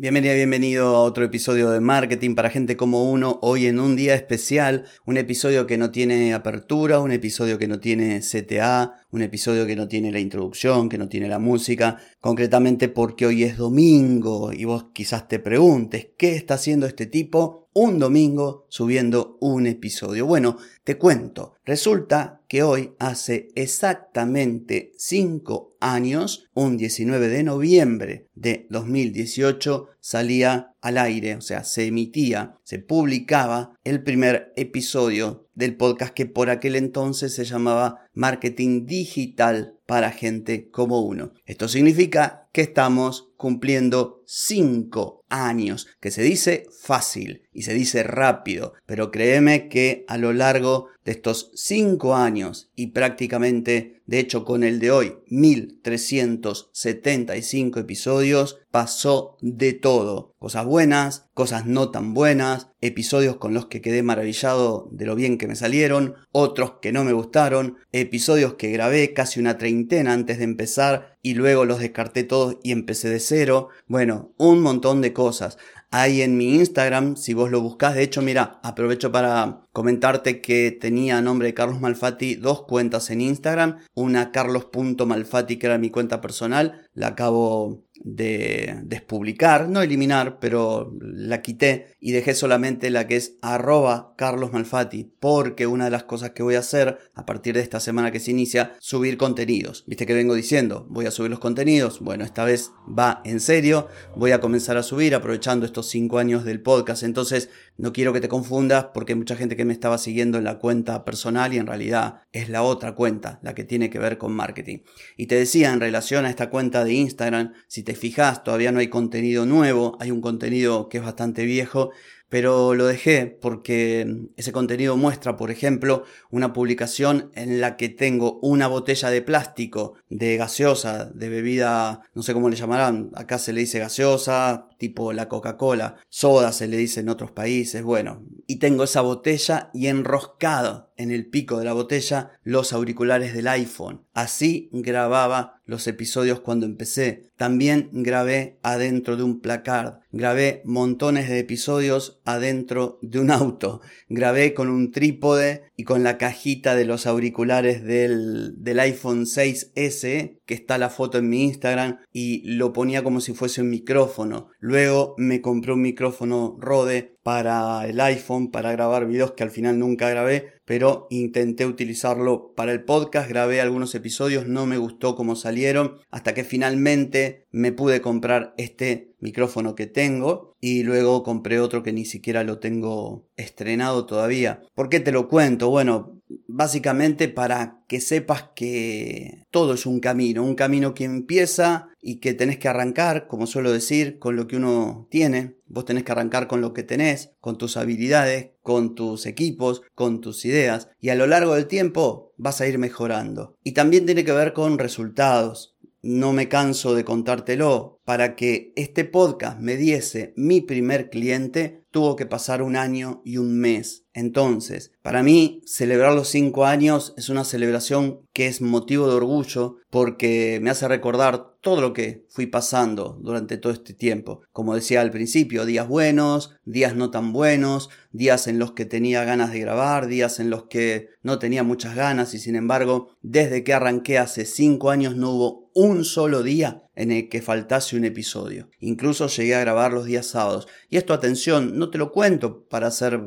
Bienvenida, bienvenido a otro episodio de Marketing para gente como uno, hoy en un día especial, un episodio que no tiene apertura, un episodio que no tiene CTA, un episodio que no tiene la introducción, que no tiene la música, concretamente porque hoy es domingo y vos quizás te preguntes, ¿qué está haciendo este tipo un domingo subiendo un episodio? Bueno, te cuento, resulta que hoy hace exactamente 5 años, un 19 de noviembre de 2018, salía al aire, o sea, se emitía, se publicaba el primer episodio del podcast que por aquel entonces se llamaba Marketing Digital para gente como uno. Esto significa que estamos cumpliendo 5 años, que se dice fácil y se dice rápido, pero créeme que a lo largo de estos 5 años y prácticamente, de hecho con el de hoy, 1375 episodios, pasó de todo. Cosas buenas, cosas no tan buenas, episodios con los que quedé maravillado de lo bien que me salieron, otros que no me gustaron, episodios que grabé casi una treintena antes de empezar y luego los descarté todos y empecé de cero. Bueno, un montón de cosas. Hay en mi Instagram, si vos lo buscás, de hecho, mira, aprovecho para comentarte que tenía a nombre de Carlos Malfatti dos cuentas en Instagram, una carlos.malfatti que era mi cuenta personal, la acabo de despublicar, no eliminar, pero la quité y dejé solamente la que es arroba Carlos Malfatti, porque una de las cosas que voy a hacer a partir de esta semana que se inicia, subir contenidos. ¿Viste que vengo diciendo? Voy a subir los contenidos. Bueno, esta vez va en serio, voy a comenzar a subir aprovechando estos cinco años del podcast, entonces no quiero que te confundas porque hay mucha gente que me estaba siguiendo en la cuenta personal y en realidad es la otra cuenta, la que tiene que ver con marketing. Y te decía en relación a esta cuenta de Instagram, si te fijas, todavía no hay contenido nuevo, hay un contenido que es bastante viejo, pero lo dejé porque ese contenido muestra, por ejemplo, una publicación en la que tengo una botella de plástico de gaseosa, de bebida, no sé cómo le llamarán, acá se le dice gaseosa, tipo la Coca-Cola, soda se le dice en otros países, bueno, y tengo esa botella y enroscado en el pico de la botella los auriculares del iPhone. Así grababa los episodios cuando empecé. También grabé adentro de un placard. Grabé montones de episodios adentro de un auto. Grabé con un trípode y con la cajita de los auriculares del, del iPhone 6S, que está la foto en mi Instagram, y lo ponía como si fuese un micrófono. Luego me compré un micrófono Rode para el iPhone para grabar videos que al final nunca grabé, pero intenté utilizarlo para el podcast, grabé algunos episodios, no me gustó cómo salieron, hasta que finalmente me pude comprar este micrófono que tengo y luego compré otro que ni siquiera lo tengo estrenado todavía. ¿Por qué te lo cuento? Bueno, básicamente para que sepas que todo es un camino, un camino que empieza y que tenés que arrancar, como suelo decir, con lo que uno tiene. Vos tenés que arrancar con lo que tenés, con tus habilidades, con tus equipos, con tus ideas y a lo largo del tiempo vas a ir mejorando. Y también tiene que ver con resultados no me canso de contártelo, para que este podcast me diese mi primer cliente, tuvo que pasar un año y un mes. Entonces, para mí, celebrar los cinco años es una celebración que es motivo de orgullo porque me hace recordar todo lo que fui pasando durante todo este tiempo. Como decía al principio, días buenos, días no tan buenos, días en los que tenía ganas de grabar, días en los que no tenía muchas ganas y sin embargo, desde que arranqué hace cinco años no hubo un solo día en el que faltase un episodio. Incluso llegué a grabar los días sábados. Y esto, atención, no te lo cuento para hacer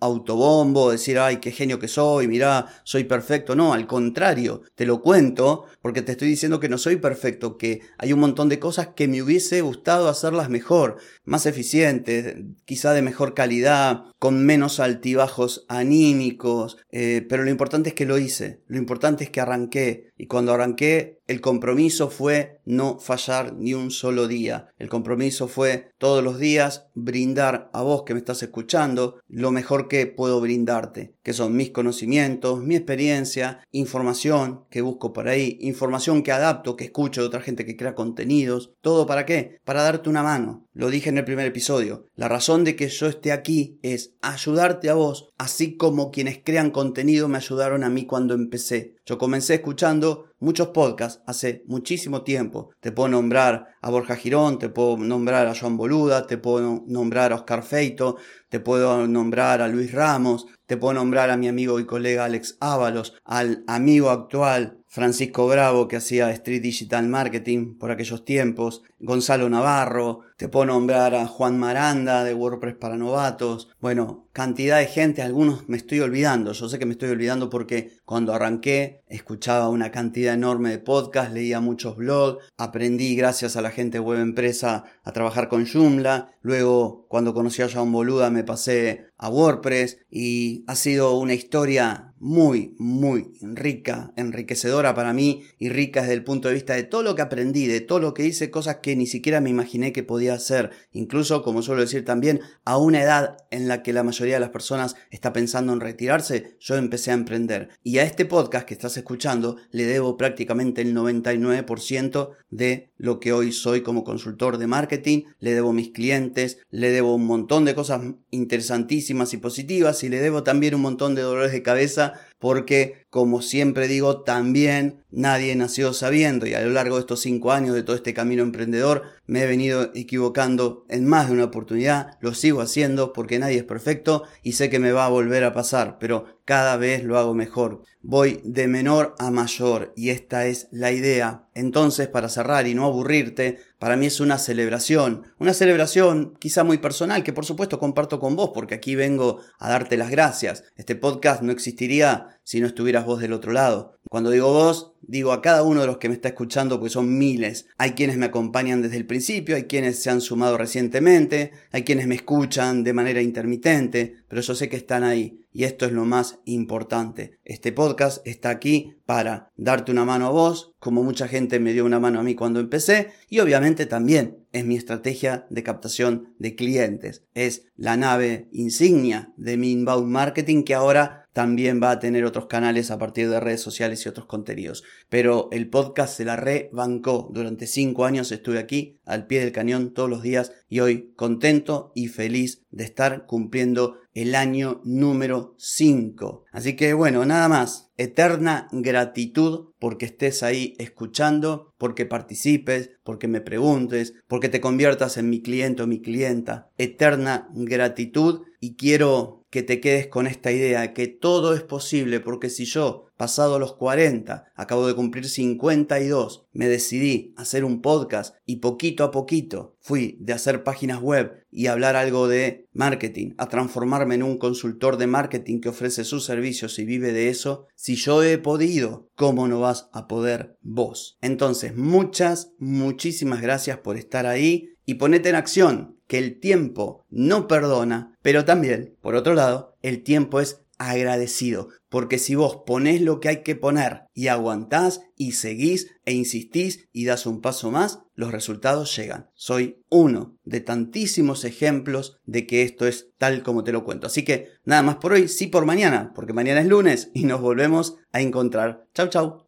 autobombo, decir, ay, qué genio que soy, mirá, soy perfecto. No, al contrario, te lo cuento porque te estoy diciendo que no soy perfecto, que hay un montón de cosas que me hubiese gustado hacerlas mejor, más eficientes, quizá de mejor calidad, con menos altibajos anímicos, eh, pero lo importante es que lo hice, lo importante es que arranqué, y cuando arranqué, el compromiso fue no fallar ni un solo día. El compromiso fue todos los días brindar a vos que me estás escuchando lo mejor que puedo brindarte, que son mis conocimientos, mi experiencia, información que busco por ahí, información que adapto, que escucho de otra gente que crea contenidos. ¿Todo para qué? Para darte una mano, lo dije en el primer episodio, la razón de que yo esté aquí es ayudarte a vos, así como quienes crean contenido me ayudaron a mí cuando empecé. Yo comencé escuchando muchos podcasts hace muchísimo tiempo. Te puedo nombrar a Borja Girón, te puedo nombrar a Joan Boluda, te puedo nombrar a Oscar Feito, te puedo nombrar a Luis Ramos, te puedo nombrar a mi amigo y colega Alex Ábalos, al amigo actual Francisco Bravo que hacía Street Digital Marketing por aquellos tiempos, Gonzalo Navarro, te puedo nombrar a Juan Maranda de WordPress para novatos, bueno, cantidad de gente, algunos me estoy olvidando, yo sé que me estoy olvidando porque cuando arranqué escuchaba una cantidad enorme de podcasts, leía muchos blogs, aprendí gracias a la gente de Web Empresa a trabajar con Joomla, luego cuando conocí a John Boluda me pasé a WordPress y ha sido una historia muy, muy rica, enriquecedora para mí y rica desde el punto de vista de todo lo que aprendí, de todo lo que hice, cosas que ni siquiera me imaginé que podía hacer, incluso, como suelo decir también, a una edad en la que la mayoría de las personas está pensando en retirarse, yo empecé a emprender. Y a este podcast que estás escuchando le debo prácticamente el 99% de lo que hoy soy como consultor de marketing, le debo mis clientes, le debo un montón de cosas interesantísimas y positivas y le debo también un montón de dolores de cabeza porque, como siempre digo, también nadie nació sabiendo y a lo largo de estos cinco años de todo este camino emprendedor me he venido equivocando en más de una oportunidad, lo sigo haciendo porque nadie es perfecto y sé que me va a volver a pasar, pero cada vez lo hago mejor. Voy de menor a mayor y esta es la idea. Entonces, para cerrar y no aburrirte, para mí es una celebración, una celebración quizá muy personal que por supuesto comparto con vos porque aquí vengo a darte las gracias. Este podcast no existiría si no estuvieras vos del otro lado. Cuando digo vos, digo a cada uno de los que me está escuchando, porque son miles. Hay quienes me acompañan desde el principio, hay quienes se han sumado recientemente, hay quienes me escuchan de manera intermitente, pero yo sé que están ahí. Y esto es lo más importante. Este podcast está aquí para darte una mano a vos, como mucha gente me dio una mano a mí cuando empecé, y obviamente también es mi estrategia de captación de clientes. Es la nave insignia de mi inbound marketing que ahora también va a tener otros canales a partir de redes sociales y otros contenidos. Pero el podcast se la rebancó. Durante cinco años estuve aquí al pie del cañón todos los días y hoy contento y feliz de estar cumpliendo el año número 5. Así que bueno, nada más. Eterna gratitud porque estés ahí escuchando, porque participes, porque me preguntes, porque te conviertas en mi cliente o mi clienta. Eterna gratitud y quiero que te quedes con esta idea, que todo es posible, porque si yo, pasado los 40, acabo de cumplir 52, me decidí a hacer un podcast y poquito a poquito fui de hacer páginas web y hablar algo de marketing a transformarme en un consultor de marketing que ofrece sus servicios y vive de eso, si yo he podido, ¿cómo no vas a poder vos? Entonces, muchas, muchísimas gracias por estar ahí y ponete en acción que el tiempo no perdona, pero también, por otro el tiempo es agradecido, porque si vos ponés lo que hay que poner y aguantás y seguís e insistís y das un paso más, los resultados llegan. Soy uno de tantísimos ejemplos de que esto es tal como te lo cuento. Así que nada más por hoy, sí por mañana, porque mañana es lunes y nos volvemos a encontrar. Chau chau.